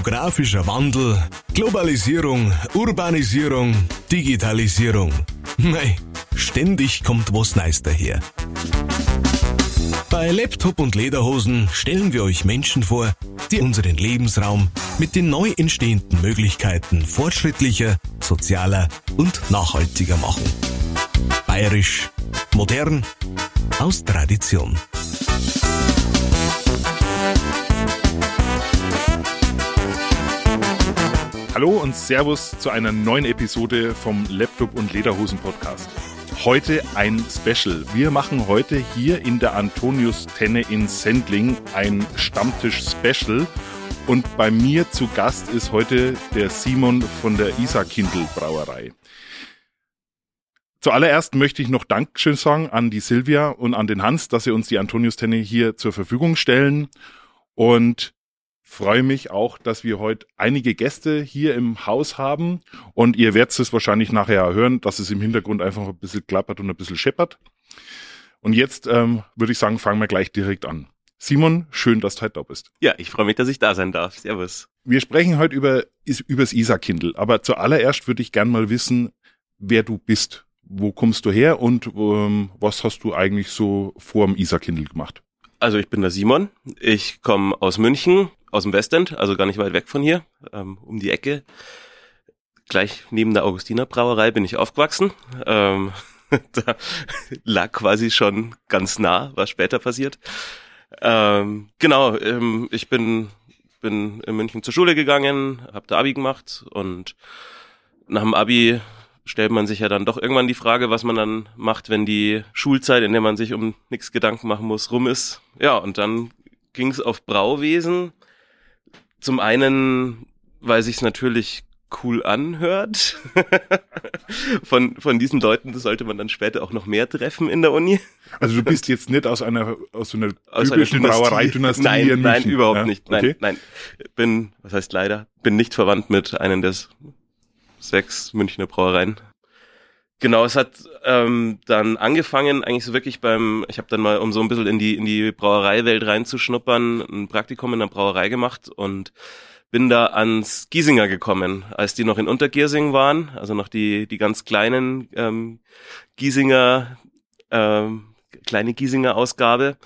Demografischer Wandel, Globalisierung, Urbanisierung, Digitalisierung. Mei, ständig kommt was Neues daher. Bei Laptop und Lederhosen stellen wir euch Menschen vor, die unseren Lebensraum mit den neu entstehenden Möglichkeiten fortschrittlicher, sozialer und nachhaltiger machen. Bayerisch, modern, aus Tradition. Hallo und Servus zu einer neuen Episode vom Laptop und Lederhosen Podcast. Heute ein Special. Wir machen heute hier in der Antonius Tenne in Sendling ein Stammtisch Special und bei mir zu Gast ist heute der Simon von der Isakindl Brauerei. Zuallererst möchte ich noch Dankeschön sagen an die Silvia und an den Hans, dass sie uns die Antonius Tenne hier zur Verfügung stellen. Und freue mich auch, dass wir heute einige Gäste hier im Haus haben und ihr werdet es wahrscheinlich nachher hören, dass es im Hintergrund einfach ein bisschen klappert und ein bisschen scheppert. Und jetzt ähm, würde ich sagen, fangen wir gleich direkt an. Simon, schön, dass du heute da bist. Ja, ich freue mich, dass ich da sein darf. Servus. Wir sprechen heute über übers Isar-Kindle, aber zuallererst würde ich gern mal wissen, wer du bist. Wo kommst du her und ähm, was hast du eigentlich so vor dem Isar-Kindle gemacht? Also ich bin der Simon. Ich komme aus München, aus dem Westend, also gar nicht weit weg von hier, ähm, um die Ecke. Gleich neben der Augustiner Brauerei bin ich aufgewachsen. Ähm, da lag quasi schon ganz nah, was später passiert. Ähm, genau, ähm, ich bin, bin in München zur Schule gegangen, habe da Abi gemacht und nach dem Abi stellt man sich ja dann doch irgendwann die Frage, was man dann macht, wenn die Schulzeit, in der man sich um nichts Gedanken machen muss, rum ist. Ja, und dann ging es auf Brauwesen. Zum einen, weil sich's natürlich cool anhört. von, von diesen Leuten sollte man dann später auch noch mehr treffen in der Uni. Also du bist jetzt nicht aus einer aus so einer aus typischen Brauereidynastie Nein, in nein, München. überhaupt ja? nicht. Nein, Okay. nein. Bin, was heißt leider, bin nicht verwandt mit einem des sechs Münchner Brauereien. Genau, es hat ähm, dann angefangen, eigentlich so wirklich beim, ich habe dann mal, um so ein bisschen in die in die Brauereiwelt reinzuschnuppern, ein Praktikum in der Brauerei gemacht und bin da ans Giesinger gekommen, als die noch in Untergiersing waren, also noch die die ganz kleinen ähm, Giesinger ähm, kleine Giesinger Ausgabe.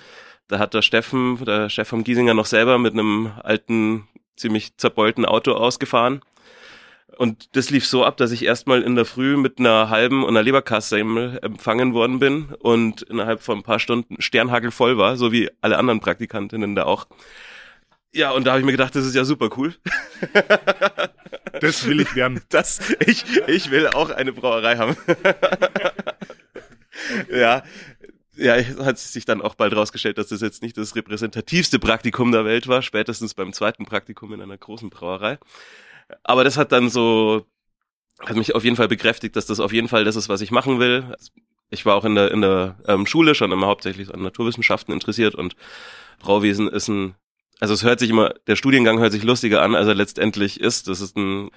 Da hat der Steffen, der Chef vom Giesinger, noch selber mit einem alten, ziemlich zerbeulten Auto ausgefahren. Und das lief so ab, dass ich erstmal in der Früh mit einer halben und einer Leberkasse empfangen worden bin und innerhalb von ein paar Stunden Sternhagel voll war, so wie alle anderen Praktikantinnen da auch. Ja, und da habe ich mir gedacht, das ist ja super cool. Das will ich werden. Das, ich, ich will auch eine Brauerei haben. ja, ja, hat sich dann auch bald rausgestellt, dass das jetzt nicht das repräsentativste Praktikum der Welt war, spätestens beim zweiten Praktikum in einer großen Brauerei. Aber das hat dann so, hat mich auf jeden Fall bekräftigt, dass das auf jeden Fall das ist, was ich machen will. Ich war auch in der, in der ähm, Schule schon immer hauptsächlich an Naturwissenschaften interessiert und Brauwesen ist ein, also es hört sich immer, der Studiengang hört sich lustiger an, als er letztendlich ist. Das ist ein,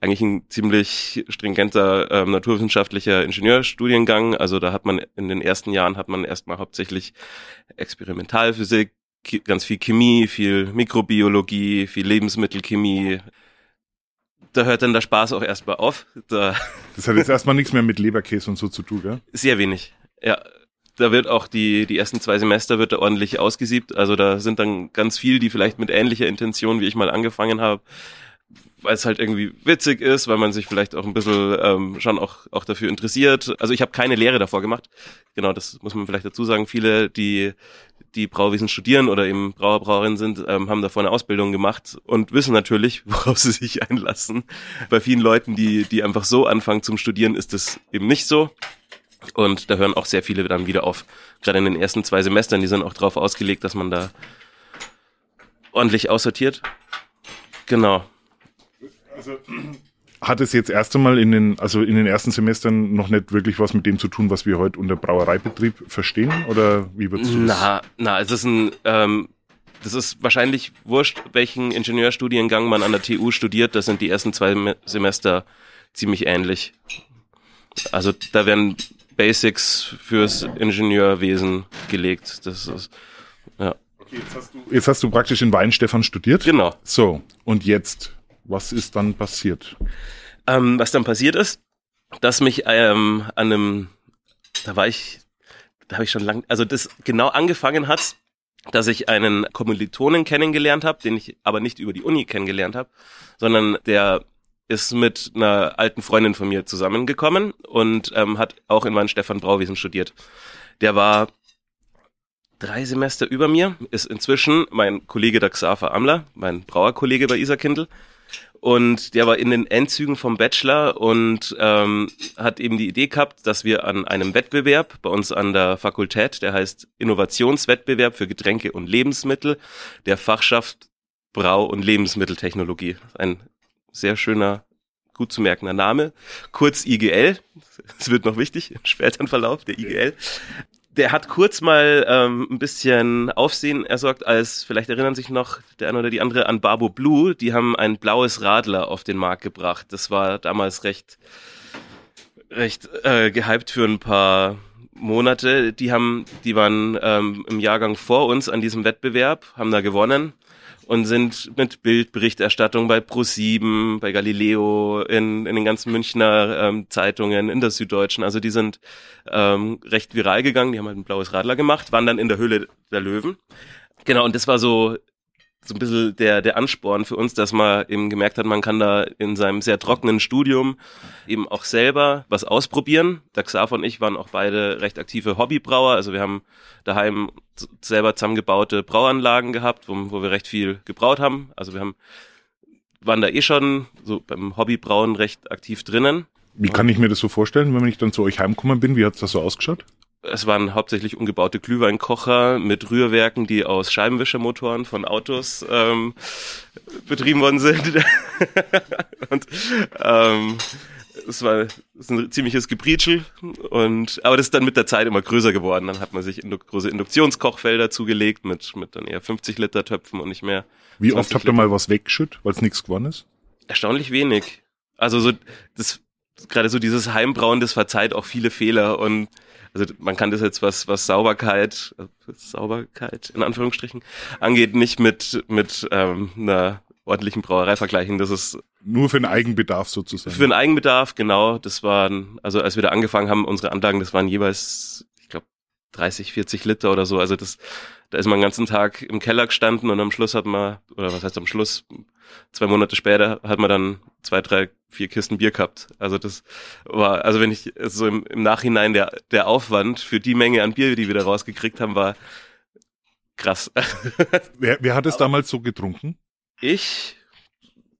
eigentlich ein ziemlich stringenter ähm, naturwissenschaftlicher Ingenieurstudiengang. Also da hat man in den ersten Jahren hat man erstmal hauptsächlich Experimentalphysik, ganz viel Chemie, viel Mikrobiologie, viel Lebensmittelchemie. Da hört dann der Spaß auch erstmal auf. Da Das hat jetzt erstmal nichts mehr mit Leberkäse und so zu tun, gell? sehr wenig. Ja, da wird auch die, die ersten zwei Semester wird da ordentlich ausgesiebt. Also da sind dann ganz viel, die vielleicht mit ähnlicher Intention, wie ich mal angefangen habe, weil es halt irgendwie witzig ist, weil man sich vielleicht auch ein bisschen ähm, schon auch, auch dafür interessiert. Also ich habe keine Lehre davor gemacht. Genau, das muss man vielleicht dazu sagen. Viele, die die Brauwesen studieren oder eben Brauer, Brauerinnen sind, ähm, haben davor eine Ausbildung gemacht und wissen natürlich, worauf sie sich einlassen. Bei vielen Leuten, die, die einfach so anfangen zum Studieren, ist das eben nicht so. Und da hören auch sehr viele dann wieder auf. Gerade in den ersten zwei Semestern, die sind auch darauf ausgelegt, dass man da ordentlich aussortiert. Genau. Hat es jetzt erst einmal in den, also in den ersten Semestern noch nicht wirklich was mit dem zu tun, was wir heute unter Brauereibetrieb verstehen? Oder wie würdest du das? Na, na, es ist ein, ähm, das ist wahrscheinlich wurscht, welchen Ingenieurstudiengang man an der TU studiert. Das sind die ersten zwei Me- Semester ziemlich ähnlich. Also da werden Basics fürs Ingenieurwesen gelegt. Das ist, ja. Okay, jetzt hast du, jetzt hast du praktisch in Weinstefan studiert. Genau. So, und jetzt, was ist dann passiert? Ähm, was dann passiert ist, dass mich ähm, an einem, da war ich, da habe ich schon lang, also das genau angefangen hat, dass ich einen Kommilitonen kennengelernt habe, den ich aber nicht über die Uni kennengelernt habe, sondern der ist mit einer alten Freundin von mir zusammengekommen und ähm, hat auch in Weinstefan Brauwesen studiert. Der war drei Semester über mir, ist inzwischen mein Kollege der Xaver Amler, mein Brauerkollege bei Isarkindl. Und der war in den Endzügen vom Bachelor und ähm, hat eben die Idee gehabt, dass wir an einem Wettbewerb bei uns an der Fakultät, der heißt Innovationswettbewerb für Getränke und Lebensmittel, der Fachschaft Brau- und Lebensmitteltechnologie. Ein sehr schöner, gut zu merkender Name. Kurz IGL. Es wird noch wichtig im späteren Verlauf, der IGL der hat kurz mal ähm, ein bisschen Aufsehen ersorgt, als vielleicht erinnern sich noch der eine oder die andere an Barbo Blue. Die haben ein blaues Radler auf den Markt gebracht. Das war damals recht, recht äh, gehypt für ein paar Monate. Die haben, die waren ähm, im Jahrgang vor uns an diesem Wettbewerb, haben da gewonnen und sind mit Bildberichterstattung bei Pro7, bei Galileo, in, in den ganzen Münchner ähm, Zeitungen, in der Süddeutschen. Also die sind ähm, recht viral gegangen, die haben halt ein blaues Radler gemacht, waren dann in der Höhle der Löwen. Genau, und das war so so ein bisschen der, der Ansporn für uns, dass man eben gemerkt hat, man kann da in seinem sehr trockenen Studium eben auch selber was ausprobieren. Der Xav und ich waren auch beide recht aktive Hobbybrauer. Also wir haben daheim selber zusammengebaute Brauanlagen gehabt, wo, wo wir recht viel gebraut haben. Also wir haben, waren da eh schon so beim Hobbybrauen recht aktiv drinnen. Wie kann ich mir das so vorstellen, wenn ich dann zu euch heimgekommen bin? Wie hat das so ausgeschaut? Es waren hauptsächlich umgebaute Glühweinkocher mit Rührwerken, die aus Scheibenwischermotoren von Autos ähm, betrieben worden sind. und ähm, es war es ein ziemliches Gebritschel und aber das ist dann mit der Zeit immer größer geworden. Dann hat man sich indu große Induktionskochfelder zugelegt mit mit dann eher 50 Liter Töpfen und nicht mehr. Wie oft habt ihr mal was weggeschüttet, weil es nichts geworden ist? Erstaunlich wenig. Also so das gerade so dieses Heimbrauen, das verzeiht auch viele Fehler und also man kann das jetzt was was Sauberkeit Sauberkeit in Anführungsstrichen angeht nicht mit mit ähm, einer ordentlichen Brauerei vergleichen. Das ist nur für den Eigenbedarf sozusagen. Für den Eigenbedarf, genau. Das waren, also als wir da angefangen haben, unsere Anlagen, das waren jeweils, 30, 40 Liter oder so. Also das, da ist man den ganzen Tag im Keller gestanden und am Schluss hat man, oder was heißt am Schluss, zwei Monate später hat man dann zwei, drei, vier Kisten Bier gehabt. Also das war, also wenn ich so im, im Nachhinein der, der Aufwand für die Menge an Bier, die wir da rausgekriegt haben, war krass. wer, wer hat es damals so getrunken? Ich,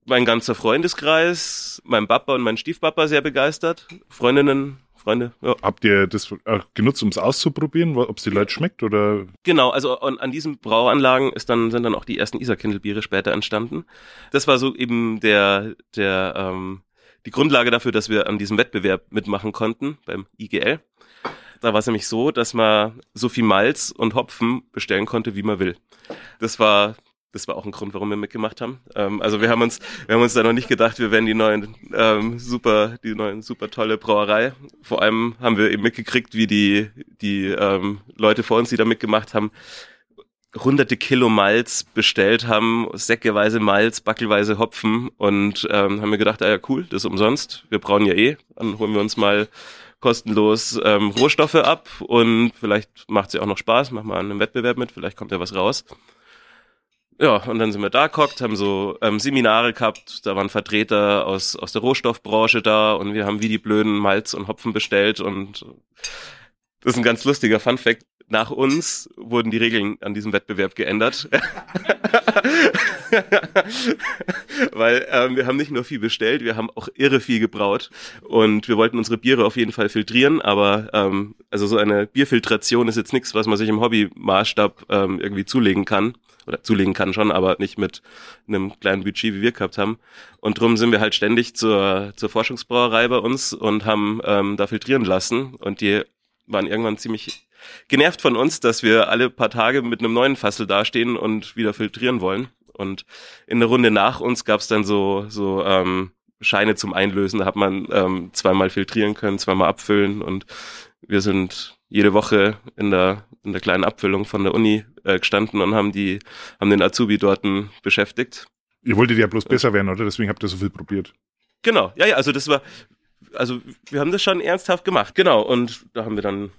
mein ganzer Freundeskreis, mein Papa und mein Stiefpapa sehr begeistert, Freundinnen, Freunde. Ja. Habt ihr das genutzt, um es auszuprobieren, ob es die Leute schmeckt oder? Genau, also an, an diesen Brauanlagen ist dann sind dann auch die ersten Isarkindelbiere später entstanden. Das war so eben der der ähm, die Grundlage dafür, dass wir an diesem Wettbewerb mitmachen konnten beim IGL. Da war es nämlich so, dass man so viel Malz und Hopfen bestellen konnte, wie man will. Das war das war auch ein Grund, warum wir mitgemacht haben. Ähm, also wir haben uns, wir haben uns da noch nicht gedacht, wir werden die neuen ähm, super, die neuen super tolle Brauerei. Vor allem haben wir eben mitgekriegt, wie die die ähm, Leute vor uns, die da mitgemacht haben, hunderte Kilo Malz bestellt haben, säckeweise Malz, backelweise Hopfen und ähm, haben wir gedacht, ah ja cool, das ist umsonst. Wir brauchen ja eh, dann holen wir uns mal kostenlos ähm, Rohstoffe ab und vielleicht macht sie auch noch Spaß, machen wir an einem Wettbewerb mit, vielleicht kommt ja was raus. Ja, und dann sind wir da gekocht, haben so ähm, Seminare gehabt, da waren Vertreter aus, aus der Rohstoffbranche da und wir haben wie die blöden Malz und Hopfen bestellt und das ist ein ganz lustiger Funfact. Nach uns wurden die Regeln an diesem Wettbewerb geändert. Weil ähm, wir haben nicht nur viel bestellt, wir haben auch irre viel gebraut und wir wollten unsere Biere auf jeden Fall filtrieren, aber ähm, also so eine Bierfiltration ist jetzt nichts, was man sich im Hobbymaßstab ähm, irgendwie zulegen kann oder zulegen kann schon, aber nicht mit einem kleinen Budget, wie wir gehabt haben. Und drum sind wir halt ständig zur, zur Forschungsbrauerei bei uns und haben ähm, da filtrieren lassen. Und die waren irgendwann ziemlich genervt von uns, dass wir alle paar Tage mit einem neuen Fassel dastehen und wieder filtrieren wollen. Und in der Runde nach uns gab es dann so, so ähm, Scheine zum Einlösen. Da hat man ähm, zweimal filtrieren können, zweimal abfüllen und wir sind jede Woche in der, in der kleinen Abfüllung von der Uni äh, gestanden und haben die, haben den Azubi dort beschäftigt. Ihr wolltet ja bloß besser werden, oder? Deswegen habt ihr so viel probiert. Genau, ja, ja, also das war, also wir haben das schon ernsthaft gemacht, genau. Und da haben wir dann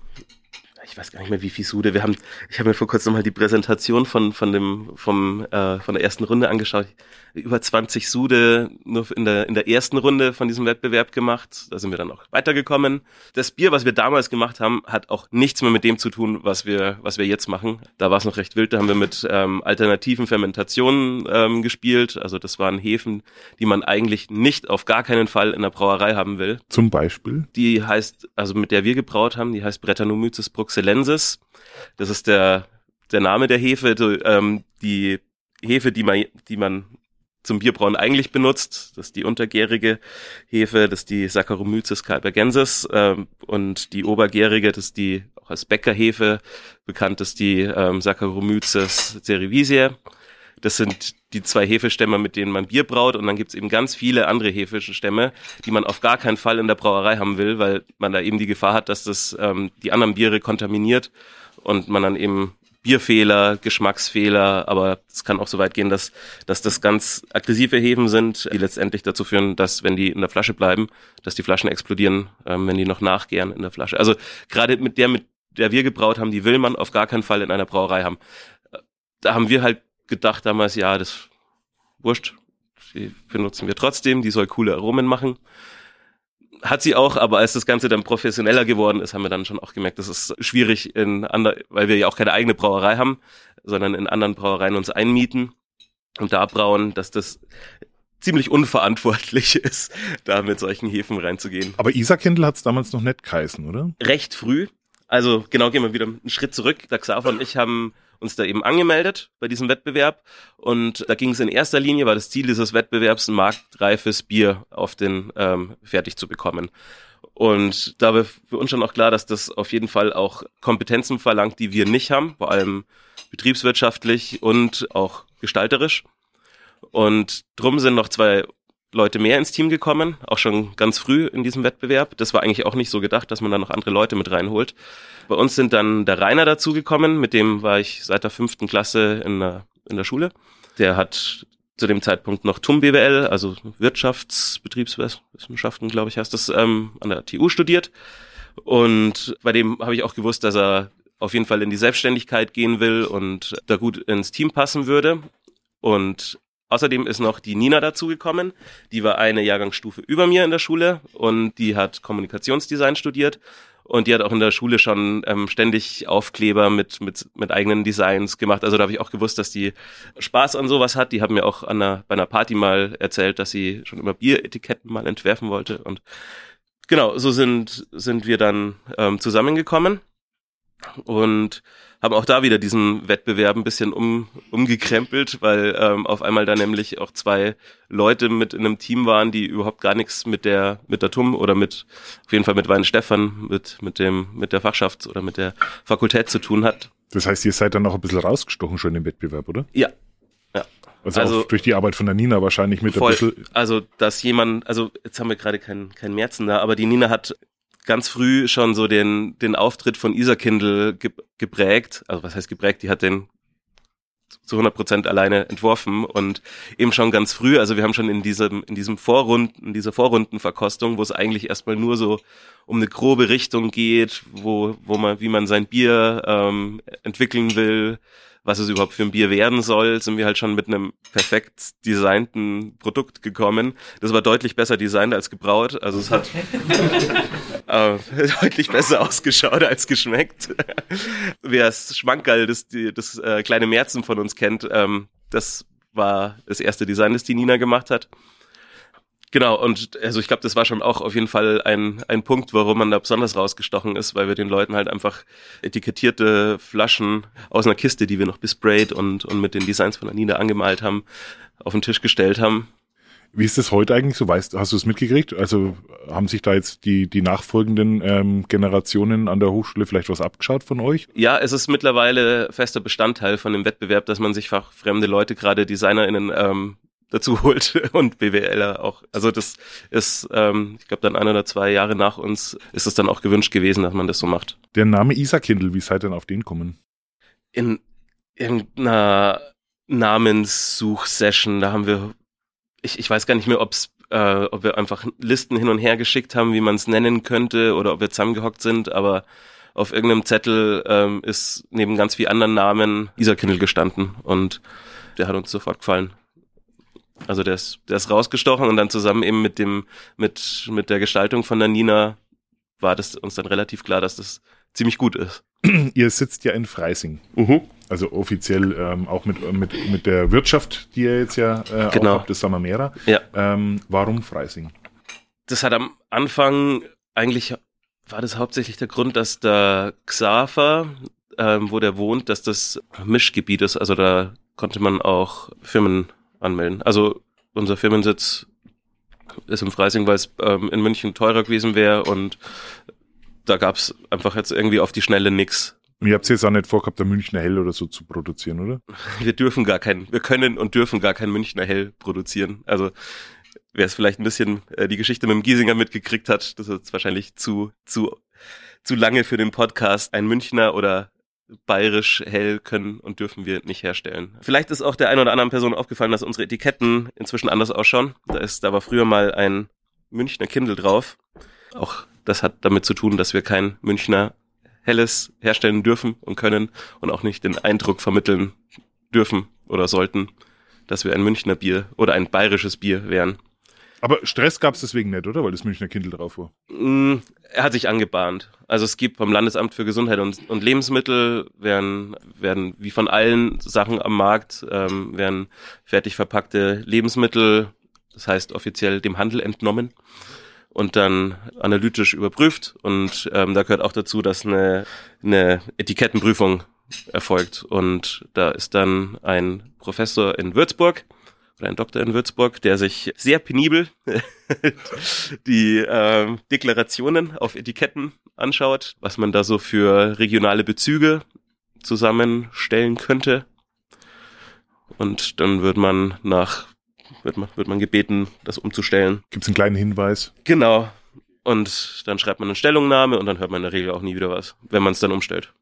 ich weiß gar nicht mehr, wie viel Sude. Wir haben, ich habe mir vor kurzem mal die Präsentation von von dem vom äh, von der ersten Runde angeschaut. Über 20 Sude nur in der in der ersten Runde von diesem Wettbewerb gemacht. Da sind wir dann auch weitergekommen. Das Bier, was wir damals gemacht haben, hat auch nichts mehr mit dem zu tun, was wir was wir jetzt machen. Da war es noch recht wild. Da haben wir mit ähm, alternativen Fermentationen ähm, gespielt. Also das waren Hefen, die man eigentlich nicht auf gar keinen Fall in der Brauerei haben will. Zum Beispiel? Die heißt, also mit der wir gebraut haben, die heißt Brettanomyces bruxellensis Excellensis. Das ist der, der Name der Hefe, die, ähm, die Hefe, die man, die man zum Bierbrauen eigentlich benutzt. Das ist die untergärige Hefe, das ist die Saccharomyces calbergensis ähm, und die obergärige, das ist die auch als Bäckerhefe bekannt ist die ähm, Saccharomyces cerevisiae. Das sind die zwei Hefestämme, mit denen man Bier braut. Und dann gibt's eben ganz viele andere Hefestämme, die man auf gar keinen Fall in der Brauerei haben will, weil man da eben die Gefahr hat, dass das ähm, die anderen Biere kontaminiert und man dann eben Bierfehler, Geschmacksfehler, aber es kann auch so weit gehen, dass, dass das ganz aggressive Hefen sind, die letztendlich dazu führen, dass wenn die in der Flasche bleiben, dass die Flaschen explodieren, ähm, wenn die noch nachgären in der Flasche. Also gerade mit der, mit der wir gebraut haben, die will man auf gar keinen Fall in einer Brauerei haben. Da haben wir halt gedacht damals, ja, das wurscht, die benutzen wir trotzdem, die soll coole Aromen machen. Hat sie auch, aber als das Ganze dann professioneller geworden ist, haben wir dann schon auch gemerkt, das ist schwierig in ander, weil wir ja auch keine eigene Brauerei haben, sondern in anderen Brauereien uns einmieten und da brauen, dass das ziemlich unverantwortlich ist, da mit solchen Hefen reinzugehen. Aber Isakindl hat es damals noch nicht geheißen, oder? Recht früh. Also genau, gehen wir wieder einen Schritt zurück. Der Xaver und ich haben uns da eben angemeldet bei diesem Wettbewerb. Und da ging es in erster Linie, war das Ziel dieses Wettbewerbs, ein marktreifes Bier auf den ähm, fertig zu bekommen. Und da war für uns schon auch klar, dass das auf jeden Fall auch Kompetenzen verlangt, die wir nicht haben, vor allem betriebswirtschaftlich und auch gestalterisch. Und drum sind noch zwei Leute mehr ins Team gekommen, auch schon ganz früh in diesem Wettbewerb. Das war eigentlich auch nicht so gedacht, dass man da noch andere Leute mit reinholt. Bei uns sind dann der Rainer dazugekommen, mit dem war ich seit der fünften Klasse in der, in der Schule. Der hat zu dem Zeitpunkt noch TUM BWL, also Wirtschaftsbetriebswissenschaften, glaube ich, heißt das, ähm, an der TU studiert. Und bei dem habe ich auch gewusst, dass er auf jeden Fall in die Selbstständigkeit gehen will und da gut ins Team passen würde. Und Außerdem ist noch die Nina dazugekommen. Die war eine Jahrgangsstufe über mir in der Schule und die hat Kommunikationsdesign studiert. Und die hat auch in der Schule schon ähm, ständig Aufkleber mit, mit, mit eigenen Designs gemacht. Also da habe ich auch gewusst, dass die Spaß an sowas hat. Die hat mir auch an einer, bei einer Party mal erzählt, dass sie schon immer Bieretiketten mal entwerfen wollte. Und genau, so sind, sind wir dann ähm, zusammengekommen. Und haben auch da wieder diesen Wettbewerb ein bisschen um, umgekrempelt, weil ähm, auf einmal da nämlich auch zwei Leute mit in einem Team waren, die überhaupt gar nichts mit der mit der TUM oder mit auf jeden Fall mit Wein Stefan mit mit dem mit der Fachschaft oder mit der Fakultät zu tun hat. Das heißt, ihr seid dann noch ein bisschen rausgestochen schon im Wettbewerb, oder? Ja. Ja. Also, also durch die Arbeit von der Nina wahrscheinlich mit voll, ein bisschen. Also, dass jemand, also jetzt haben wir gerade keinen kein Märzen da, aber die Nina hat ganz früh schon so den, den Auftritt von Isa Kindle geprägt. Also was heißt geprägt? Die hat den zu 100 Prozent alleine entworfen und eben schon ganz früh, also wir haben schon in diesem, in diesem Vorrunden, in dieser Vorrundenverkostung, wo es eigentlich erstmal nur so um eine grobe Richtung geht, wo, wo man, wie man sein Bier ähm, entwickeln will, was es überhaupt für ein Bier werden soll, sind wir halt schon mit einem perfekt designten Produkt gekommen. Das war deutlich besser designt als gebraut. Also es hat äh, deutlich besser ausgeschaut als geschmeckt. Wer es Schmankerl, das, das äh, kleine Märzen von uns kennt, ähm, das war das erste Design, das die Nina gemacht hat. Genau, und also ich glaube, das war schon auch auf jeden Fall ein, ein Punkt, warum man da besonders rausgestochen ist, weil wir den Leuten halt einfach etikettierte Flaschen aus einer Kiste, die wir noch besprayt und, und mit den Designs von Anina angemalt haben, auf den Tisch gestellt haben. Wie ist das heute eigentlich so? Weißt, hast du es mitgekriegt? Also haben sich da jetzt die, die nachfolgenden ähm, Generationen an der Hochschule vielleicht was abgeschaut von euch? Ja, es ist mittlerweile fester Bestandteil von dem Wettbewerb, dass man sich fachfremde Leute, gerade DesignerInnen, ähm, dazu holt und BWLer auch. Also das ist, ähm, ich glaube, dann ein oder zwei Jahre nach uns ist es dann auch gewünscht gewesen, dass man das so macht. Der Name Isakindl, wie seid ihr denn auf den kommen? In irgendeiner Namenssuchsession, da haben wir, ich, ich weiß gar nicht mehr, ob's, äh, ob wir einfach Listen hin und her geschickt haben, wie man es nennen könnte, oder ob wir zusammengehockt sind, aber auf irgendeinem Zettel ähm, ist neben ganz vielen anderen Namen Isakindl gestanden und der hat uns sofort gefallen. Also der ist, der ist rausgestochen und dann zusammen eben mit dem, mit, mit der Gestaltung von der Nina war das uns dann relativ klar, dass das ziemlich gut ist. Ihr sitzt ja in Freising. Mhm. Also offiziell ähm, auch mit, mit, mit der Wirtschaft, die ihr jetzt ja äh, Genau. auch habt, das Samamera. Ja. Ähm, warum Freising? Das hat am Anfang eigentlich war das hauptsächlich der Grund, dass der Xaver, ähm, wo der wohnt, dass das Mischgebiet ist. Also da konnte man auch Firmen anmelden. Also unser Firmensitz ist im Freising, weil es ähm, in München teurer gewesen wäre und da gab es einfach jetzt irgendwie auf die Schnelle nix. Ihr habt jetzt auch nicht vorgehabt, der Münchner Hell oder so zu produzieren, oder? Wir dürfen gar kein, wir können und dürfen gar kein Münchner Hell produzieren. Also wer es vielleicht ein bisschen äh, die Geschichte mit dem Giesinger mitgekriegt hat, das ist jetzt wahrscheinlich zu, zu, zu lange für den Podcast. Ein Münchner oder bayerisch hell können und dürfen wir nicht herstellen. Vielleicht ist auch der einen oder anderen Person aufgefallen, dass unsere Etiketten inzwischen anders ausschauen. Da ist, war früher mal ein Münchner Kindle drauf. Auch das hat damit zu tun, dass wir kein Münchner Helles herstellen dürfen und können und auch nicht den Eindruck vermitteln dürfen oder sollten, dass wir ein Münchner Bier oder ein bayerisches Bier wären. Aber Stress gab es deswegen nicht, oder? Weil das Münchner Kindle drauf war. Mm, Er hat sich angebahnt. Also es gibt vom Landesamt für Gesundheit und, und Lebensmittel werden, werden wie von allen Sachen am Markt, ähm, werden fertig verpackte Lebensmittel, das heißt offiziell dem Handel entnommen und dann analytisch überprüft. Und ähm, da gehört auch dazu, dass eine, eine Etikettenprüfung erfolgt. Und da ist dann ein Professor in Würzburg oder ein Doktor in Würzburg, der sich sehr penibel die ähm, Deklarationen auf Etiketten anschaut, was man da so für regionale Bezüge zusammenstellen könnte. Und dann wird man nach, wird man, wird man gebeten, das umzustellen. Gibt es einen kleinen Hinweis? Genau. Und dann schreibt man eine Stellungnahme und dann hört man in der Regel auch nie wieder was, wenn man es dann umstellt.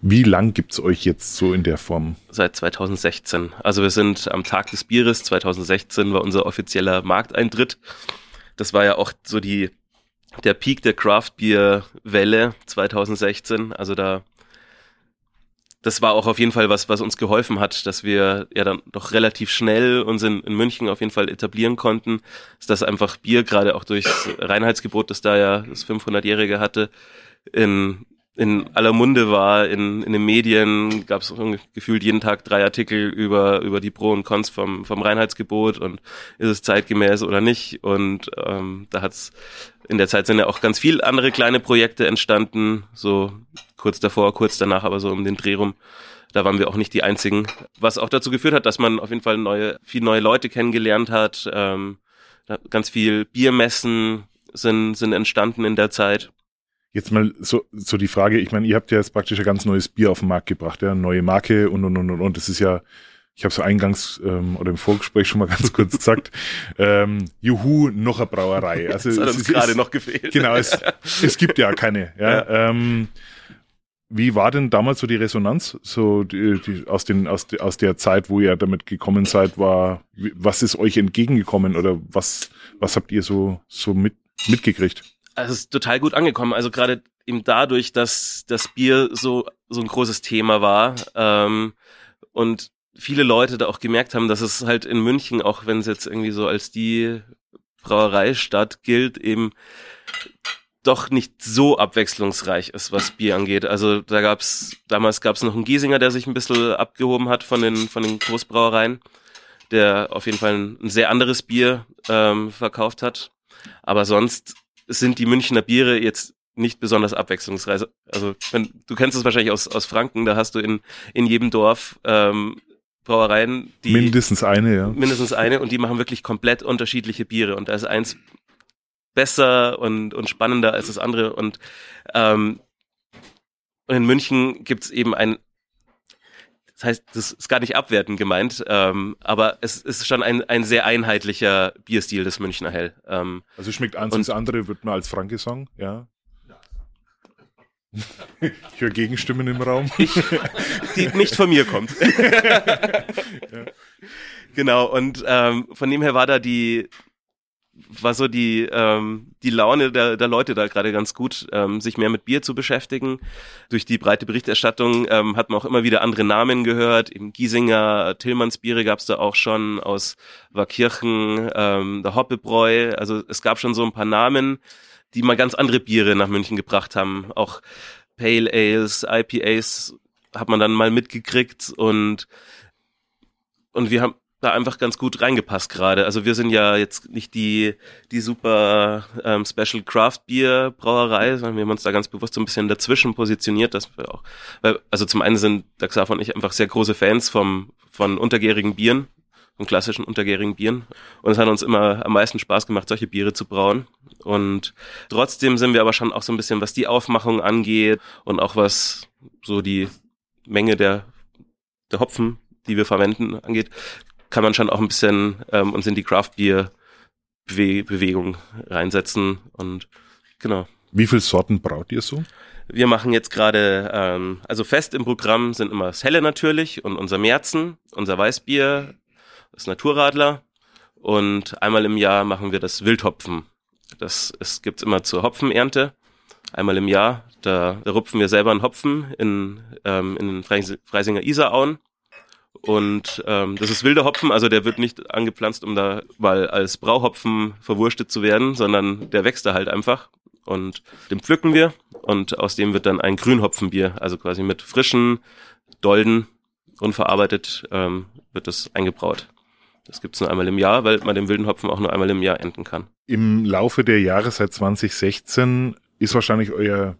Wie lang gibt's euch jetzt so in der Form? Seit 2016. Also wir sind am Tag des Bieres 2016 war unser offizieller Markteintritt. Das war ja auch so die der Peak der Craft Beer Welle 2016. Also da das war auch auf jeden Fall was, was uns geholfen hat, dass wir ja dann doch relativ schnell uns in, in München auf jeden Fall etablieren konnten, dass das einfach Bier gerade auch durchs Reinheitsgebot, das da ja das 500-jährige hatte, in in aller Munde war, in, in den Medien gab es gefühlt jeden Tag drei Artikel über, über die Pro und Cons vom, vom Reinheitsgebot und ist es zeitgemäß oder nicht. Und ähm, da hat's in der Zeit sind ja auch ganz viel andere kleine Projekte entstanden, so kurz davor, kurz danach, aber so um den Dreh rum. Da waren wir auch nicht die einzigen, was auch dazu geführt hat, dass man auf jeden Fall neue, viel neue Leute kennengelernt hat. Ähm, ganz viel Biermessen sind, sind entstanden in der Zeit. Jetzt mal so, so die Frage, ich meine, ihr habt ja jetzt praktisch ein ganz neues Bier auf den Markt gebracht, ja, neue Marke und und und und und. Das ist ja, ich habe so eingangs ähm, oder im Vorgespräch schon mal ganz kurz gesagt, ähm, Juhu, noch eine Brauerei. Also das hat es uns ist- gerade es- noch gefehlt. Genau, es, es gibt ja keine. Ja, Ähm, wie war denn damals so die Resonanz, so die, die, aus, den, aus, de- aus der Zeit, wo ihr damit gekommen seid, war, was ist euch entgegengekommen oder was, was habt ihr so, so mit, mitgekriegt? Also es ist total gut angekommen. Also gerade eben dadurch, dass das Bier so so ein großes Thema war ähm, und viele Leute da auch gemerkt haben, dass es halt in München, auch wenn es jetzt irgendwie so als die Brauereistadt gilt, eben doch nicht so abwechslungsreich ist, was Bier angeht. Also da gab's damals gab's noch einen Giesinger, der sich ein bisschen abgehoben hat von den von den Großbrauereien, der auf jeden Fall ein, ein sehr anderes Bier ähm, verkauft hat. Aber sonst sind die Münchner Biere jetzt nicht besonders abwechslungsreich. Also wenn, du kennst es wahrscheinlich aus, aus Franken, da hast du in, in jedem Dorf ähm, Brauereien, die Mindestens eine, ja. mindestens eine und die machen wirklich komplett unterschiedliche Biere und da ist eins besser und, und spannender als das andere und, ähm, in München gibt's eben ein das heißt, das ist gar nicht abwertend gemeint, ähm, aber es ist schon ein, ein sehr einheitlicher Bierstil des Münchner Hell. Ähm, also schmeckt eins und das andere, wird man als Franke sagen, ja. Ich höre Gegenstimmen im Raum. Ich, die nicht von mir kommt. ja. Genau, und ähm, von dem her war da die, war so die, ähm, die Laune der, der Leute da gerade ganz gut, ähm, sich mehr mit Bier zu beschäftigen. Durch die breite Berichterstattung ähm, hat man auch immer wieder andere Namen gehört. Im Giesinger Tillmannsbiere gab es da auch schon, aus Warkirchen, ähm, der Hoppebräu. Also es gab schon so ein paar Namen, die mal ganz andere Biere nach München gebracht haben. Auch Pale Ales, IPAs hat man dann mal mitgekriegt und und wir haben da einfach ganz gut reingepasst gerade. Also wir sind ja jetzt nicht die, die super ähm, Special Craft Beer Brauerei, sondern wir haben uns da ganz bewusst so ein bisschen dazwischen positioniert, dass wir auch, weil, also zum einen sind der Xav und ich einfach sehr große Fans vom, von untergärigen Bieren, von klassischen untergärigen Bieren. Und es hat uns immer am meisten Spaß gemacht, solche Biere zu brauen. Und trotzdem sind wir aber schon auch so ein bisschen, was die Aufmachung angeht und auch was so die Menge der, der Hopfen die wir verwenden, angeht, kann man schon auch ein bisschen ähm, uns in die Craft Beer Bewegung reinsetzen und genau. Wie viele Sorten braut ihr so? Wir machen jetzt gerade, ähm, also fest im Programm sind immer das Helle natürlich und unser Märzen, unser Weißbier, das Naturradler und einmal im Jahr machen wir das Wildhopfen. Das es gibt's immer zur Hopfenernte, einmal im Jahr. Da, da rupfen wir selber einen Hopfen in, ähm, in den Freisinger Isarauen und ähm, das ist wilder Hopfen, also der wird nicht angepflanzt, um da mal als Brauhopfen verwurstet zu werden, sondern der wächst da halt einfach. Und den pflücken wir und aus dem wird dann ein Grünhopfenbier, also quasi mit frischen Dolden, unverarbeitet, ähm, wird das eingebraut. Das gibt's nur einmal im Jahr, weil man den wilden Hopfen auch nur einmal im Jahr ernten kann. Im Laufe der Jahre seit 2016 ist wahrscheinlich euer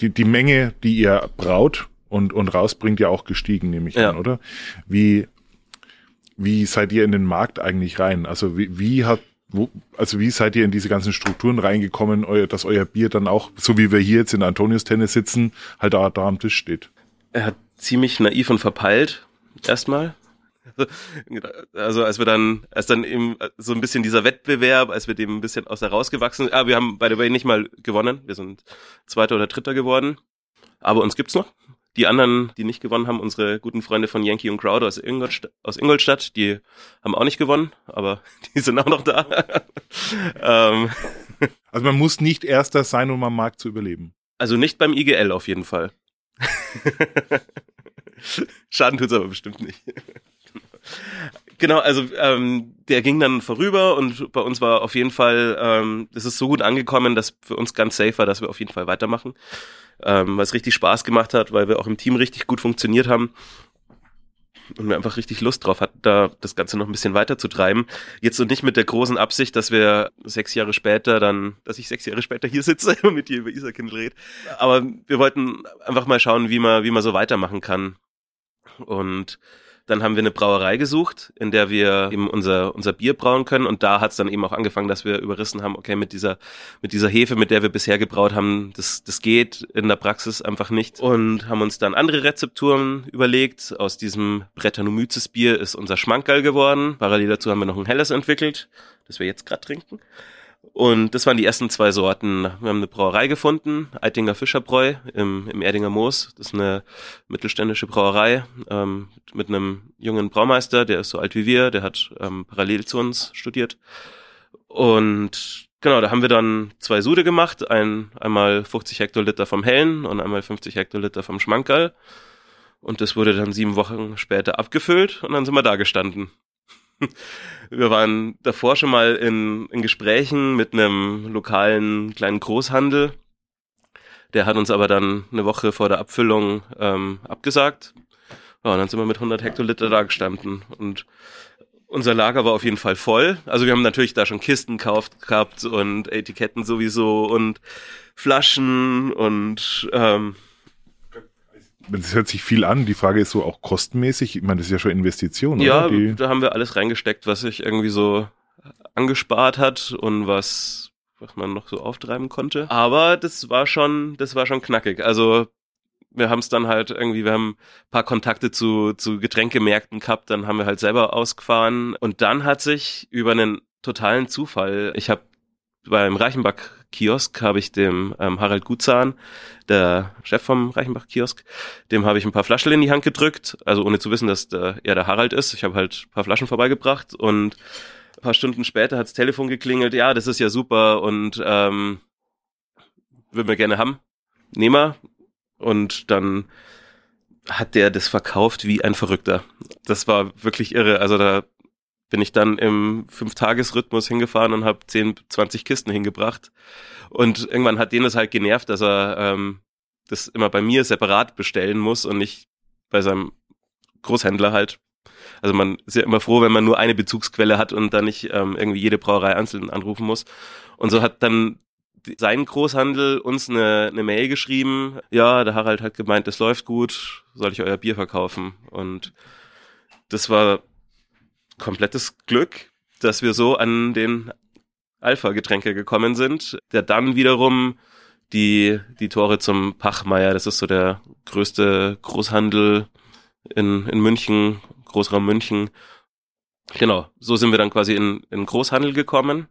die, die Menge, die ihr braut, und, und rausbringt, ja auch gestiegen, nehme ich ja. an, oder? Wie, wie seid ihr in den Markt eigentlich rein? Also wie, wie hat wo, also wie seid ihr in diese ganzen Strukturen reingekommen, euer, dass euer Bier dann auch, so wie wir hier jetzt in Antonius Tennis sitzen, halt da, da am Tisch steht? Er hat ziemlich naiv und verpeilt, erstmal. Also als wir dann, als dann eben so ein bisschen dieser Wettbewerb, als wir dem ein bisschen aus der rausgewachsen sind, ah, wir haben by the way nicht mal gewonnen, wir sind Zweiter oder Dritter geworden, aber uns gibt's noch. Die anderen, die nicht gewonnen haben, unsere guten Freunde von Yankee und Crowder aus Ingolstadt, aus Ingolstadt, die haben auch nicht gewonnen, aber die sind auch noch da. ähm. Also man muss nicht Erster sein, um am Markt zu überleben. Also nicht beim IGL auf jeden Fall. Schaden tut's aber bestimmt nicht. Genau, also ähm, der ging dann vorüber und bei uns war auf jeden Fall, ähm, das ist so gut angekommen, dass für uns ganz safe war, dass wir auf jeden Fall weitermachen ähm, weil es richtig Spaß gemacht hat, weil wir auch im Team richtig gut funktioniert haben und wir einfach richtig Lust drauf hatten, da das Ganze noch ein bisschen weiter zu treiben. Jetzt so nicht mit der großen Absicht, dass wir sechs Jahre später dann, dass ich sechs Jahre später hier sitze und mit dir über Isakindl rede. Aber wir wollten einfach mal schauen, wie man, wie man so weitermachen kann. Und dann haben wir eine Brauerei gesucht, in der wir eben unser, unser Bier brauen können. Und da hat es dann eben auch angefangen, dass wir überrissen haben, okay, mit dieser, mit dieser Hefe, mit der wir bisher gebraut haben, das, das geht in der Praxis einfach nicht. Und haben uns dann andere Rezepturen überlegt. Aus diesem Brettanomyces Bier ist unser Schmankerl geworden. Parallel dazu haben wir noch ein helles entwickelt, das wir jetzt gerade trinken. Und das waren die ersten zwei Sorten. Wir haben eine Brauerei gefunden, Eitinger Fischerbräu im, im Erdinger Moos. Das ist eine mittelständische Brauerei ähm, mit einem jungen Braumeister, der ist so alt wie wir, der hat ähm, parallel zu uns studiert. Und genau, da haben wir dann zwei Sude gemacht, ein, einmal 50 Hektoliter vom Hellen und einmal 50 Hektoliter vom Schmankerl. Und das wurde dann sieben Wochen später abgefüllt und dann sind wir da gestanden. Wir waren davor schon mal in, in Gesprächen mit einem lokalen kleinen Großhandel. Der hat uns aber dann eine Woche vor der Abfüllung ähm, abgesagt. Ja, und dann sind wir mit 100 Hektoliter da gestanden. Und unser Lager war auf jeden Fall voll. Also wir haben natürlich da schon Kisten gekauft gehabt und Etiketten sowieso und Flaschen und ähm, das hört sich viel an. Die Frage ist so auch kostenmäßig. Ich meine, das ist ja schon Investition, ja, oder? Ja, da haben wir alles reingesteckt, was sich irgendwie so angespart hat und was was man noch so auftreiben konnte. Aber das war schon, das war schon knackig. Also wir haben es dann halt irgendwie, wir haben paar Kontakte zu, zu Getränkemärkten gehabt, dann haben wir halt selber ausgefahren. Und dann hat sich über einen totalen Zufall, ich habe beim Reichenbach-Kiosk habe ich dem ähm, Harald Gutzahn, der Chef vom Reichenbach-Kiosk, dem habe ich ein paar Flaschen in die Hand gedrückt, also ohne zu wissen, dass der, er der Harald ist. Ich habe halt ein paar Flaschen vorbeigebracht und ein paar Stunden später hat's Telefon geklingelt, ja, das ist ja super und ähm, würden wir gerne haben. Nehmen wir. Und dann hat der das verkauft wie ein Verrückter. Das war wirklich irre. Also da bin ich dann im Fünf-Tages-Rhythmus hingefahren und habe 10, 20 Kisten hingebracht. Und irgendwann hat den das halt genervt, dass er ähm, das immer bei mir separat bestellen muss und nicht bei seinem Großhändler halt. Also man ist ja immer froh, wenn man nur eine Bezugsquelle hat und dann nicht ähm, irgendwie jede Brauerei einzeln anrufen muss. Und so hat dann sein Großhandel uns eine, eine Mail geschrieben. Ja, der Harald hat gemeint, es läuft gut, soll ich euer Bier verkaufen? Und das war komplettes Glück, dass wir so an den Alpha-Getränke gekommen sind, der dann wiederum die, die Tore zum Pachmeier, das ist so der größte Großhandel in, in München, Großraum München. Genau, so sind wir dann quasi in, in Großhandel gekommen.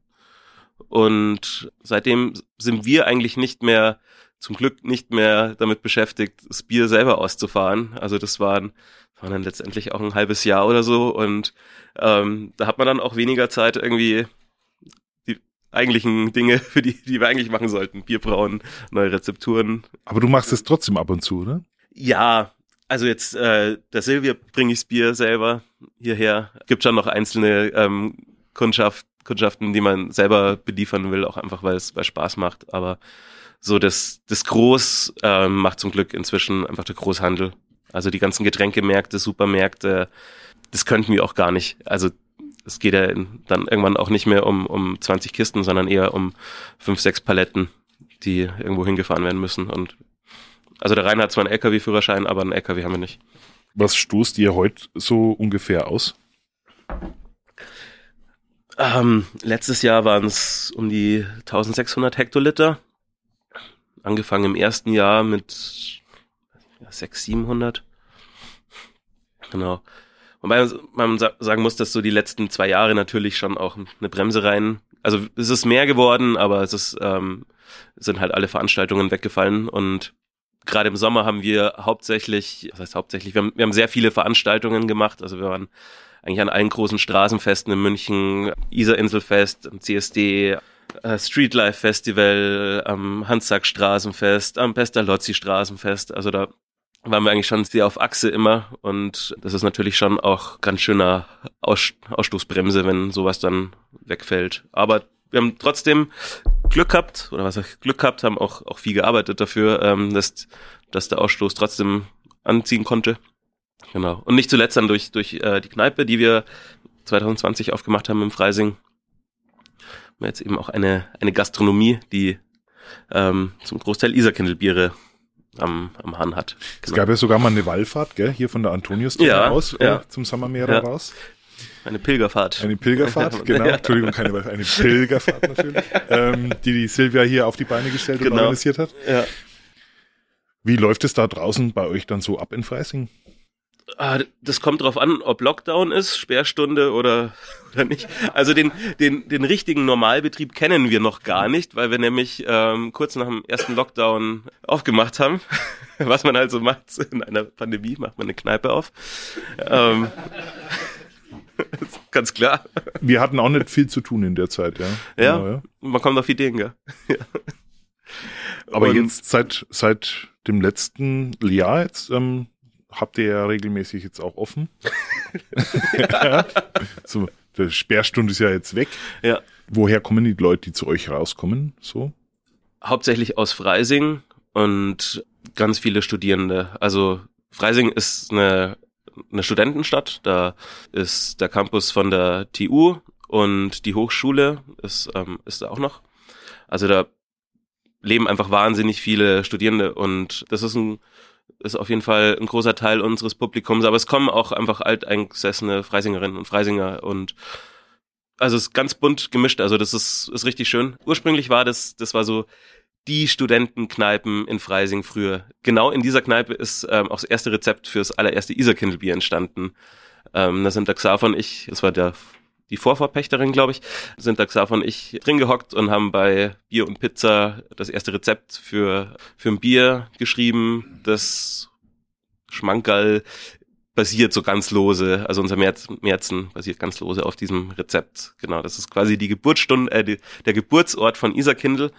Und seitdem sind wir eigentlich nicht mehr, zum Glück nicht mehr damit beschäftigt, das Bier selber auszufahren. Also das waren war dann letztendlich auch ein halbes Jahr oder so und ähm, da hat man dann auch weniger Zeit irgendwie die eigentlichen Dinge, für die, die wir eigentlich machen sollten. Bier brauen, neue Rezepturen. Aber du machst es trotzdem ab und zu, ne? Ja, also jetzt äh, der Silvia bringe ich das Bier selber hierher. Gibt schon noch einzelne ähm, Kundschaft, Kundschaften, die man selber beliefern will, auch einfach weil es weil Spaß macht. Aber so das, das Groß ähm, macht zum Glück inzwischen einfach der Großhandel. Also die ganzen Getränkemärkte, Supermärkte, das könnten wir auch gar nicht. Also es geht ja dann irgendwann auch nicht mehr um, um 20 Kisten, sondern eher um fünf, sechs Paletten, die irgendwo hingefahren werden müssen. Und also der Rainer hat zwar einen LKW-Führerschein, aber einen LKW haben wir nicht. Was stoßt ihr heute so ungefähr aus? Ähm, letztes Jahr waren es um die 1600 Hektoliter. Angefangen im ersten Jahr mit 600, 700. Genau. Wobei man sagen muss, dass so die letzten zwei Jahre natürlich schon auch eine Bremse rein. Also es ist mehr geworden, aber es ist, ähm, sind halt alle Veranstaltungen weggefallen und gerade im Sommer haben wir hauptsächlich, das heißt hauptsächlich, wir haben, wir haben sehr viele Veranstaltungen gemacht. Also wir waren eigentlich an allen großen Straßenfesten in München, Isar-Inselfest, CSD, äh, Streetlife Festival, am Hanssack Straßenfest, am Pestalozzi Straßenfest. Also da waren wir eigentlich schon sehr auf Achse immer und das ist natürlich schon auch ganz schöner Aus Ausstoßbremse, wenn sowas dann wegfällt. Aber wir haben trotzdem Glück gehabt, oder was heißt Glück gehabt, haben auch, auch viel gearbeitet dafür, ähm, dass, dass der Ausstoß trotzdem anziehen konnte. Genau. Und nicht zuletzt dann durch, durch äh, die Kneipe, die wir 2020 aufgemacht haben im Freising. Haben jetzt eben auch eine, eine Gastronomie, die ähm, zum Großteil Iserkindelbiere am, am Hahn hat. Genau. Es gab ja sogar mal eine Wallfahrt, gell, hier von der Antonius ja, raus, ja. Zum Sommermeer ja. raus. Eine Pilgerfahrt. Eine Pilgerfahrt, genau. Ja. Entschuldigung, keine eine Pilgerfahrt natürlich, ähm, die die Silvia hier auf die Beine gestellt genau. und organisiert hat. Ja. Wie läuft es da draußen bei euch dann so ab in Freising? Ah, das kommt drauf an, ob Lockdown ist, Sperrstunde oder, oder nicht. Also den, den, den richtigen Normalbetrieb kennen wir noch gar nicht, weil wir nämlich ähm, kurz nach dem ersten Lockdown aufgemacht haben. Was man also macht in einer Pandemie, macht man eine Kneipe auf. Ähm, ganz klar. Wir hatten auch nicht viel zu tun in der Zeit, ja. Ja, genau, ja. man kommt auf Ideen, gell. Ja. Aber Und jetzt seit, seit dem letzten Jahr jetzt ähm, habt ihr ja regelmäßig jetzt auch offen. ja. so, die Sperrstunde ist ja jetzt weg. Ja. Woher kommen die Leute, die zu euch rauskommen? So? Hauptsächlich aus Freising und ganz viele Studierende. Also Freising ist eine, eine Studentenstadt. Da ist der Campus von der TU und die Hochschule ist, ähm, ist da auch noch. Also da leben einfach wahnsinnig viele Studierende und das ist ein ist auf jeden Fall ein großer Teil unseres Publikums, aber es kommen auch einfach alteingesessene Freisingerinnen und Freisinger und also es ist ganz bunt gemischt, also das ist, ist richtig schön. Ursprünglich war das, das war so die Studentenkneipen in Freising früher. Genau in dieser Kneipe ist ähm, auch das erste Rezept fürs allererste Iserkindelbier entstanden. Ähm, da sind der Xaver und ich, das war der die Vorvorpächterin, glaube ich, sind da Xaver und ich drin gehockt und haben bei Bier und Pizza das erste Rezept für, für ein Bier geschrieben, das Schmankerl basiert so ganz lose, also unser Merz, Merzen basiert ganz lose auf diesem Rezept. Genau, das ist quasi die Geburtsstunde, äh, die, der Geburtsort von Isarkindl.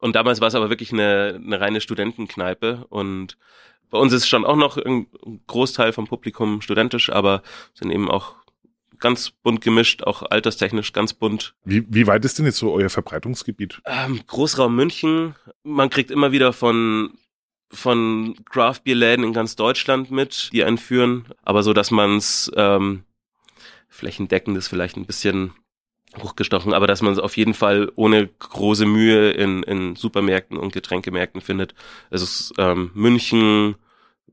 Und damals war es aber wirklich eine, eine reine Studentenkneipe und bei uns ist schon auch noch ein Großteil vom Publikum studentisch, aber sind eben auch ganz bunt gemischt, auch alterstechnisch ganz bunt. Wie, wie weit ist denn jetzt so euer Verbreitungsgebiet? Ähm, Großraum München. Man kriegt immer wieder von von Craft-Bier-Läden in ganz Deutschland mit, die einführen, aber so, dass man es ähm, flächendeckend ist vielleicht ein bisschen hochgestochen, aber dass man es auf jeden Fall ohne große Mühe in, in Supermärkten und Getränkemärkten findet. Es ist ähm, München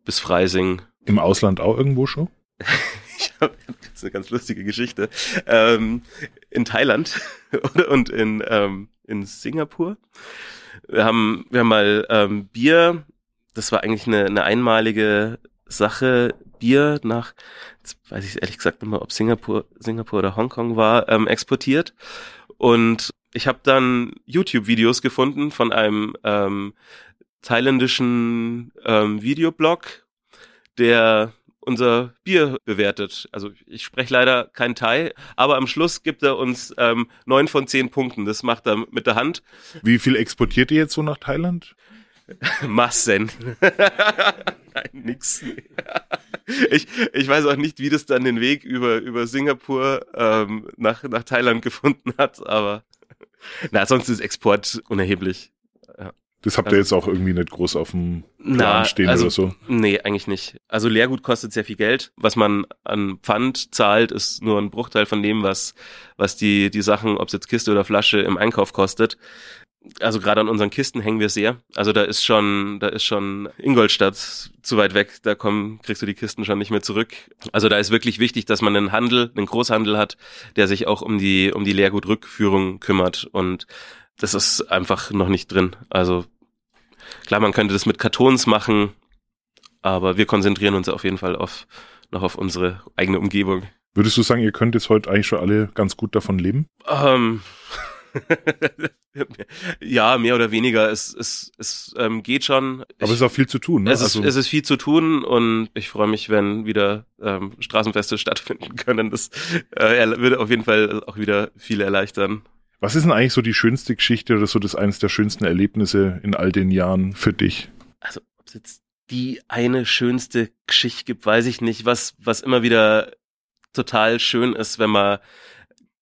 bis Freising. Im Ausland auch irgendwo schon? ich habe eine ganz lustige Geschichte. Ähm, in Thailand und in, ähm, in Singapur. Wir haben, wir haben mal ähm, Bier, das war eigentlich eine, eine einmalige Sache, Bier nach, jetzt weiß ich ehrlich gesagt nicht mehr, ob Singapur, Singapur oder Hongkong war, ähm, exportiert. Und ich habe dann YouTube-Videos gefunden von einem ähm, thailändischen ähm, Videoblog, der unser Bier bewertet. Also ich spreche leider kein Thai, aber am Schluss gibt er uns ähm, neun von zehn Punkten. Das macht er mit der Hand. Wie viel exportiert ihr jetzt so nach Thailand? Massen. Nein, nix. Ich, ich weiß auch nicht, wie das dann den Weg über, über Singapur ähm, nach, nach Thailand gefunden hat, aber na, sonst ist Export unerheblich. Das habt ihr jetzt auch irgendwie nicht groß auf dem Plan na, stehen also, oder so? Nee, eigentlich nicht. Also Leergut kostet sehr viel Geld. Was man an Pfand zahlt, ist nur ein Bruchteil von dem, was, was die, die Sachen, ob es jetzt Kiste oder Flasche, im Einkauf kostet. Also gerade an unseren Kisten hängen wir sehr. Also da ist schon, da ist schon Ingolstadt zu weit weg. Da kommen, kriegst du die Kisten schon nicht mehr zurück. Also da ist wirklich wichtig, dass man einen Handel, einen Großhandel hat, der sich auch um die, um die Leergutrückführung kümmert. Und das ist einfach noch nicht drin. Also klar, man könnte das mit Kartons machen, aber wir konzentrieren uns auf jeden Fall auf, noch auf unsere eigene Umgebung. Würdest du sagen, ihr könnt jetzt heute eigentlich schon alle ganz gut davon leben? Ähm, ja, mehr oder weniger. Es, es, es ähm, geht schon. Aber es ist auch viel zu tun. Ne? Es, ist, also es ist viel zu tun und ich freue mich, wenn wieder ähm, Straßenfeste stattfinden können. Das äh, würde auf jeden Fall auch wieder viele erleichtern. Was ist denn eigentlich so die schönste Geschichte oder so das eines der schönsten Erlebnisse in all den Jahren für dich? Also, ob es jetzt die eine schönste Geschichte gibt, weiß ich nicht. Was, was immer wieder total schön ist, wenn man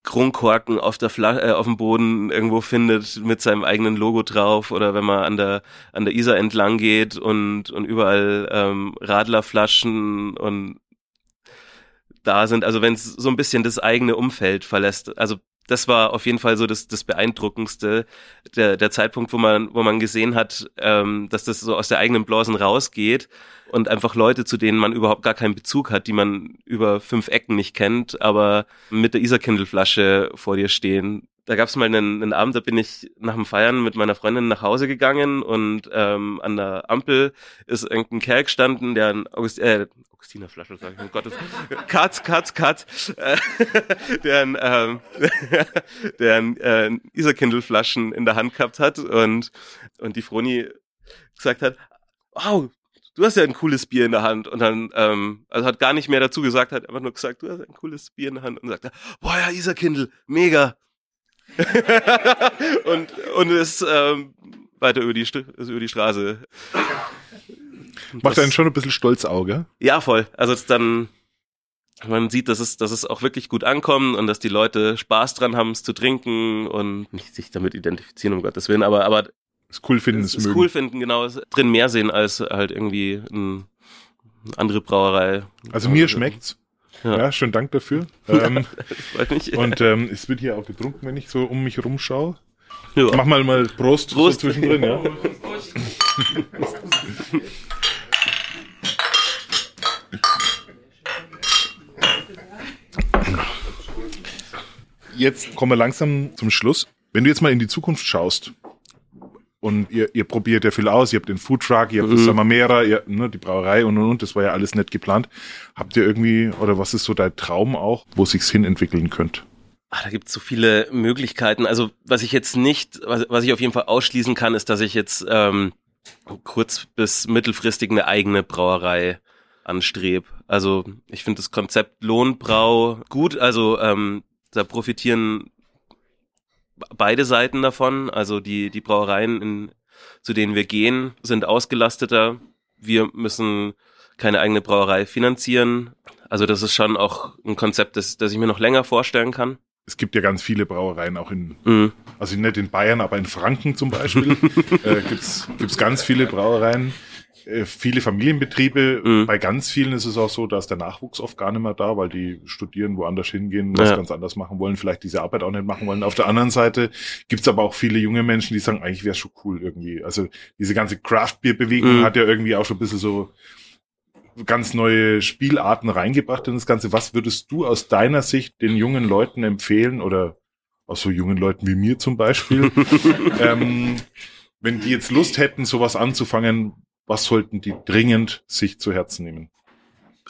Kronkorken auf der Fla äh, auf dem Boden irgendwo findet mit seinem eigenen Logo drauf oder wenn man an der an der Isar entlang geht und und überall ähm, Radlerflaschen und da sind, also wenn es so ein bisschen das eigene Umfeld verlässt, also das war auf jeden Fall so das, das Beeindruckendste, der, der Zeitpunkt, wo man, wo man gesehen hat, ähm, dass das so aus der eigenen Blasen rausgeht und einfach Leute, zu denen man überhaupt gar keinen Bezug hat, die man über fünf Ecken nicht kennt, aber mit der Isarkindelflasche vor dir stehen. Da gab es mal einen, einen Abend, da bin ich nach dem Feiern mit meiner Freundin nach Hause gegangen und ähm, an der Ampel ist irgendein Kerl gestanden, der ein August, äh, Augustiner Flasche, sag ich, um Gottes Cut, Cut, Cut, äh, der ein, ähm, der ein äh, Isarkindelflaschen in der Hand gehabt hat und, und die Froni gesagt hat, wow, du hast ja ein cooles Bier in der Hand. Und dann, ähm, also hat gar nicht mehr dazu gesagt, hat einfach nur gesagt, du hast ein cooles Bier in der Hand und sagt, boah ja, Isa Kindle, mega. und, und ist ähm, weiter über die, ist über die Straße. Macht einen schon ein bisschen stolz Auge. Ja, voll. Also es dann, man sieht, dass es, dass es auch wirklich gut ankommt und dass die Leute Spaß dran haben, es zu trinken und nicht sich damit identifizieren, um Gottes Willen, aber, aber es cool finden, es, es mögen. cool finden, genau, drin mehr sehen als halt irgendwie ein, eine andere Brauerei. Also mir schmeckt's. Ja, ja schönen Dank dafür. ähm, mich. Und ähm, es wird hier auch getrunken, wenn ich so um mich rumschaue. Ja. Mach mal mal Prost, Prost. So zwischendrin, ja. Jetzt kommen wir langsam zum Schluss. Wenn du jetzt mal in die Zukunft schaust, und ihr, ihr probiert ja viel aus, ihr habt den Foodtruck, ihr habt Mhm. das Samamera, ihr, ne, die Brauerei und und und, das war ja alles nicht geplant. Habt ihr irgendwie, oder was ist so dein Traum auch, wo sich's hin entwickeln könnte? Ah, da gibt es so viele Möglichkeiten. Also was ich jetzt nicht, was, was ich auf jeden Fall ausschließen kann, ist, dass ich jetzt ähm, kurz bis mittelfristig eine eigene Brauerei anstrebe. Also ich finde das Konzept Lohnbrau gut. Also ähm, da profitieren beide Seiten davon. Also die, die Brauereien, in, zu denen wir gehen, sind ausgelasteter. Wir müssen keine eigene Brauerei finanzieren. Also das ist schon auch ein Konzept, das, das ich mir noch länger vorstellen kann. Es gibt ja ganz viele Brauereien, auch in, Mhm. also nicht in Bayern, aber in Franken zum Beispiel, äh, gibt's gibt's ganz viele Brauereien, viele Familienbetriebe. Mhm. Bei ganz vielen ist es auch so, dass der Nachwuchs oft gar nicht mehr da, weil die studieren, woanders hingehen, was Ja. ganz anders machen wollen, vielleicht diese Arbeit auch nicht machen wollen. Auf der anderen Seite gibt's aber auch viele junge Menschen, die sagen, eigentlich wäre schon cool irgendwie. Also diese ganze Craft-Bier-Bewegung Mhm. hat ja irgendwie auch schon ein bisschen so ganz neue Spielarten reingebracht in das Ganze. Was würdest du aus deiner Sicht den jungen Leuten empfehlen oder auch so jungen Leuten wie mir zum Beispiel, ähm, wenn die jetzt Lust hätten, sowas anzufangen, was sollten die dringend sich zu Herzen nehmen?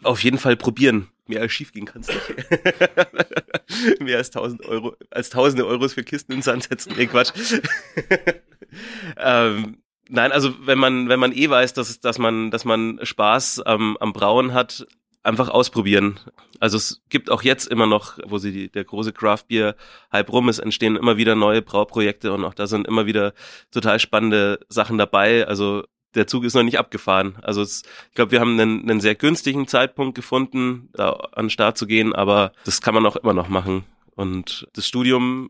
Auf jeden Fall probieren. Mehr als schief gehen kann's nicht. Mehr als 1000 Euro, als tausende Euros für Kisten ins Sand setzen. Nee, Quatsch. ähm, nein, also wenn man, wenn man eh weiß, dass, dass man, dass man Spaß am, am Brauen hat, einfach ausprobieren. Also es gibt auch jetzt immer noch, wo sie die, der große Craft Beer Hype rum ist, entstehen immer wieder neue Brauprojekte und auch da sind immer wieder total spannende Sachen dabei. Also der Zug ist noch nicht abgefahren. Also es, ich glaube, wir haben einen, einen sehr günstigen Zeitpunkt gefunden, da an den Start zu gehen, aber das kann man auch immer noch machen. Und das Studium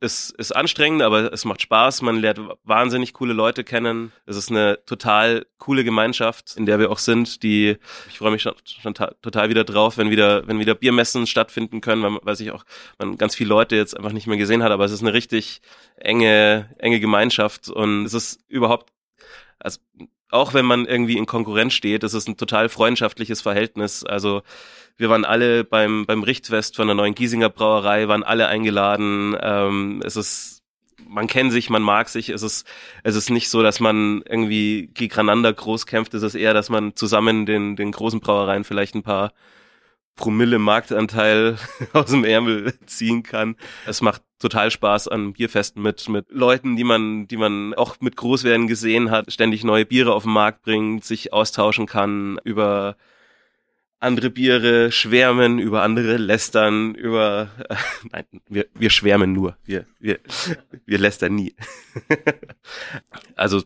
ist, ist anstrengend, aber es macht Spaß. Man lernt wahnsinnig coole Leute kennen. Es ist eine total coole Gemeinschaft, in der wir auch sind. Die ich freue mich schon, schon ta- total wieder drauf, wenn wieder wenn wieder Biermessen stattfinden können, weil, weil sich auch man ganz viele Leute jetzt einfach nicht mehr gesehen hat. Aber es ist eine richtig enge enge Gemeinschaft und es ist überhaupt also auch wenn man irgendwie in Konkurrenz steht, es ist ein total freundschaftliches Verhältnis. Also wir waren alle beim, beim Richtfest von der neuen Giesinger Brauerei, waren alle eingeladen. Ähm, es ist, man kennt sich, man mag sich. Es ist, es ist nicht so, dass man irgendwie gegeneinander groß kämpft. Es ist eher, dass man zusammen den, den großen Brauereien vielleicht ein paar Promille Marktanteil aus dem Ärmel ziehen kann. Es macht total Spaß an Bierfesten mit, mit Leuten, die man, die man auch mit Großwerden gesehen hat, ständig neue Biere auf den Markt bringt, sich austauschen kann über andere Biere, schwärmen, über andere lästern, über, äh, nein, wir, wir schwärmen nur, wir, wir, wir lästern nie. also,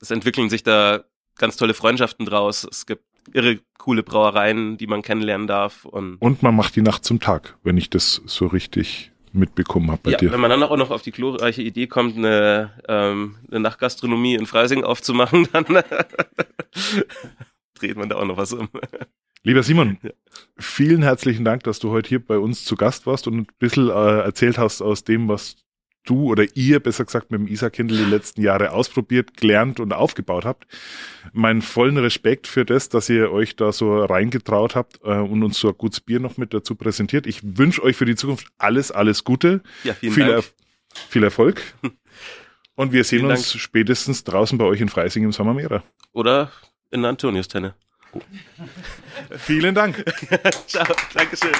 es entwickeln sich da ganz tolle Freundschaften draus. Es gibt irre coole Brauereien, die man kennenlernen darf und Und man macht die Nacht zum Tag, wenn ich das so richtig mitbekommen habe bei ja, dir. wenn man dann auch noch auf die glorreiche Idee kommt, eine, ähm, eine Nachtgastronomie in Freising aufzumachen, dann dreht man da auch noch was um. Lieber Simon, Ja. vielen herzlichen Dank, dass du heute hier bei uns zu Gast warst und ein bisschen äh, erzählt hast aus dem, was du oder ihr, besser gesagt, mit dem Isar-Kindle die letzten Jahre ausprobiert, gelernt und aufgebaut habt. Meinen vollen Respekt für das, dass ihr euch da so reingetraut habt äh, und uns so ein gutes Bier noch mit dazu präsentiert. Ich wünsche euch für die Zukunft alles, alles Gute, Ja, vielen viel, Dank. Erf- viel Erfolg und wir sehen Vielen uns spätestens draußen bei euch in Freising im Sommermeer. Oder in der Antonius-Tenne. Vielen Dank. Ciao, Dankeschön.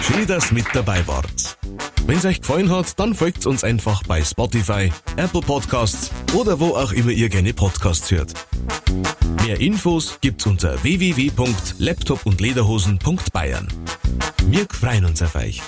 Schön, dass mit dabei wart. Wenn es euch gefallen hat, dann folgt uns einfach bei Spotify, Apple Podcasts oder wo auch immer ihr gerne Podcasts hört. Mehr Infos gibt's unter www.laptopundlederhosen.bayern. Wir freuen uns auf euch.